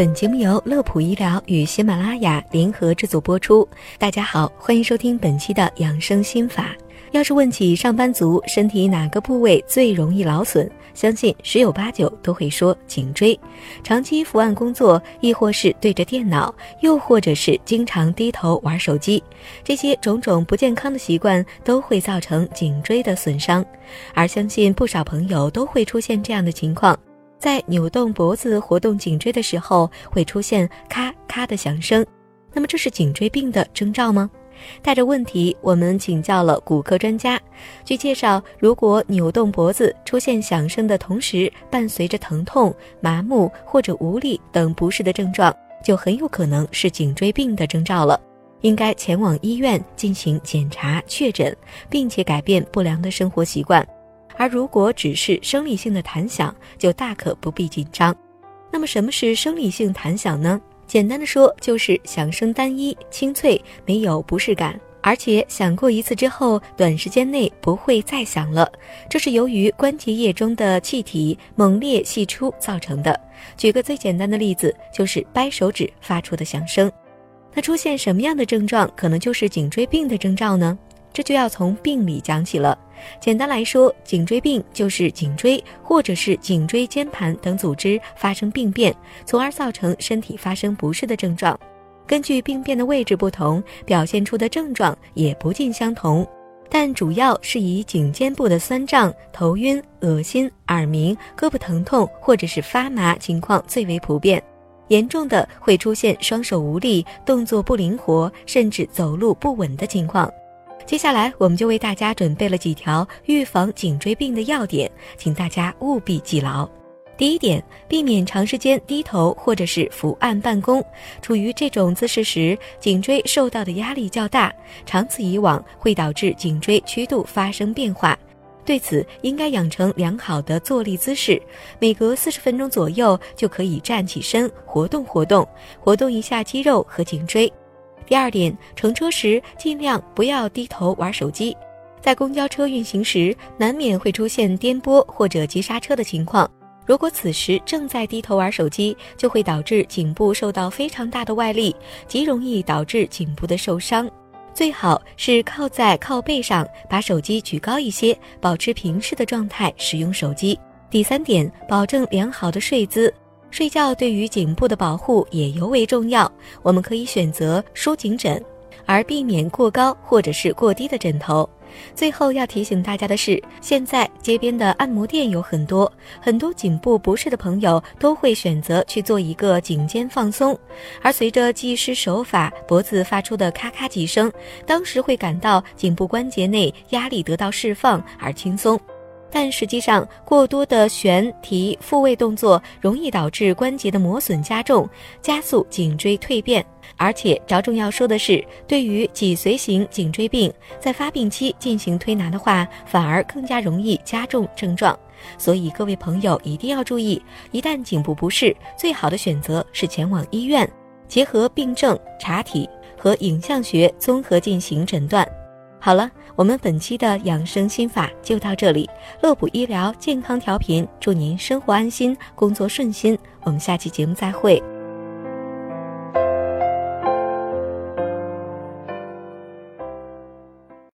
本节目由乐普医疗与喜马拉雅联合制作播出。大家好，欢迎收听本期的养生心法。要是问起上班族身体哪个部位最容易劳损，相信十有八九都会说颈椎。长期伏案工作，亦或是对着电脑，又或者是经常低头玩手机，这些种种不健康的习惯都会造成颈椎的损伤。而相信不少朋友都会出现这样的情况，在扭动脖子、活动颈椎的时候，会出现咔咔的响声。那么这是颈椎病的征兆吗？带着问题，我们请教了骨科专家。据介绍，如果扭动脖子出现响声的同时，伴随着疼痛、麻木或者无力等不适的症状，就很有可能是颈椎病的征兆了，应该前往医院进行检查确诊，并且改变不良的生活习惯。而如果只是生理性的弹响，就大可不必紧张。那么，什么是生理性弹响呢？简单的说，就是响声单一、清脆，没有不适感，而且响过一次之后，短时间内不会再响了。这是由于关节液中的气体猛烈析出造成的。举个最简单的例子，就是掰手指发出的响声。那出现什么样的症状，可能就是颈椎病的征兆呢？这就要从病理讲起了。简单来说，颈椎病就是颈椎或者是颈椎间盘等组织发生病变，从而造成身体发生不适的症状。根据病变的位置不同，表现出的症状也不尽相同。但主要是以颈肩部的酸胀、头晕、恶心、耳鸣、胳膊疼痛或者是发麻情况最为普遍，严重的会出现双手无力、动作不灵活，甚至走路不稳的情况。接下来，我们就为大家准备了几条预防颈椎病的要点，请大家务必记牢。第一点，避免长时间低头或者是伏案办公。处于这种姿势时，颈椎受到的压力较大，长此以往会导致颈椎曲度发生变化。对此，应该养成良好的坐立姿势，每隔四十分钟左右就可以站起身，活动活动，活动一下肌肉和颈椎。第二点，乘车时尽量不要低头玩手机。在公交车运行时，难免会出现颠簸或者急刹车的情况。如果此时正在低头玩手机，就会导致颈部受到非常大的外力，极容易导致颈部的受伤。最好是靠在靠背上，把手机举高一些，保持平视的状态使用手机。第三点，保证良好的睡姿。睡觉对于颈部的保护也尤为重要，我们可以选择舒颈枕，而避免过高或者是过低的枕头。最后要提醒大家的是，现在街边的按摩店有很多，很多颈部不适的朋友都会选择去做一个颈肩放松，而随着技师手法，脖子发出的咔咔几声，当时会感到颈部关节内压力得到释放而轻松。但实际上，过多的旋提复位动作容易导致关节的磨损加重，加速颈椎蜕变。而且着重要说的是，对于脊髓型颈椎病，在发病期进行推拿的话，反而更加容易加重症状。所以各位朋友一定要注意，一旦颈部不适，最好的选择是前往医院，结合病症查体和影像学综合进行诊断。好了，我们本期的养生心法就到这里。乐普医疗健康调频，祝您生活安心，工作顺心。我们下期节目再会。